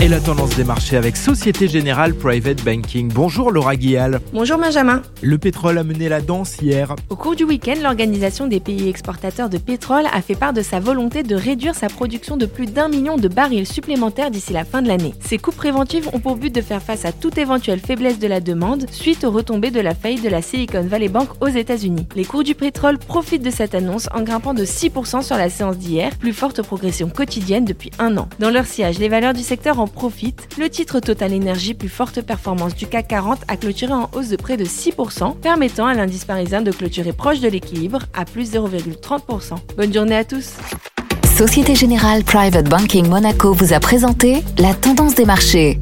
Et la tendance des marchés avec Société Générale Private Banking. Bonjour Laura Guial. Bonjour Benjamin. Le pétrole a mené la danse hier. Au cours du week-end, l'Organisation des pays exportateurs de pétrole a fait part de sa volonté de réduire sa production de plus d'un million de barils supplémentaires d'ici la fin de l'année. Ces coupes préventives ont pour but de faire face à toute éventuelle faiblesse de la demande suite aux retombées de la faillite de la Silicon Valley Bank aux États-Unis. Les cours du pétrole profitent de cette annonce en grimpant de 6% sur la séance d'hier, plus forte progression quotidienne depuis un an. Dans leur sillage, les valeurs du secteur en profite, le titre Total Energy plus forte performance du CAC 40 a clôturé en hausse de près de 6%, permettant à l'indice parisien de clôturer proche de l'équilibre à plus 0,30%. Bonne journée à tous Société Générale Private Banking Monaco vous a présenté la tendance des marchés.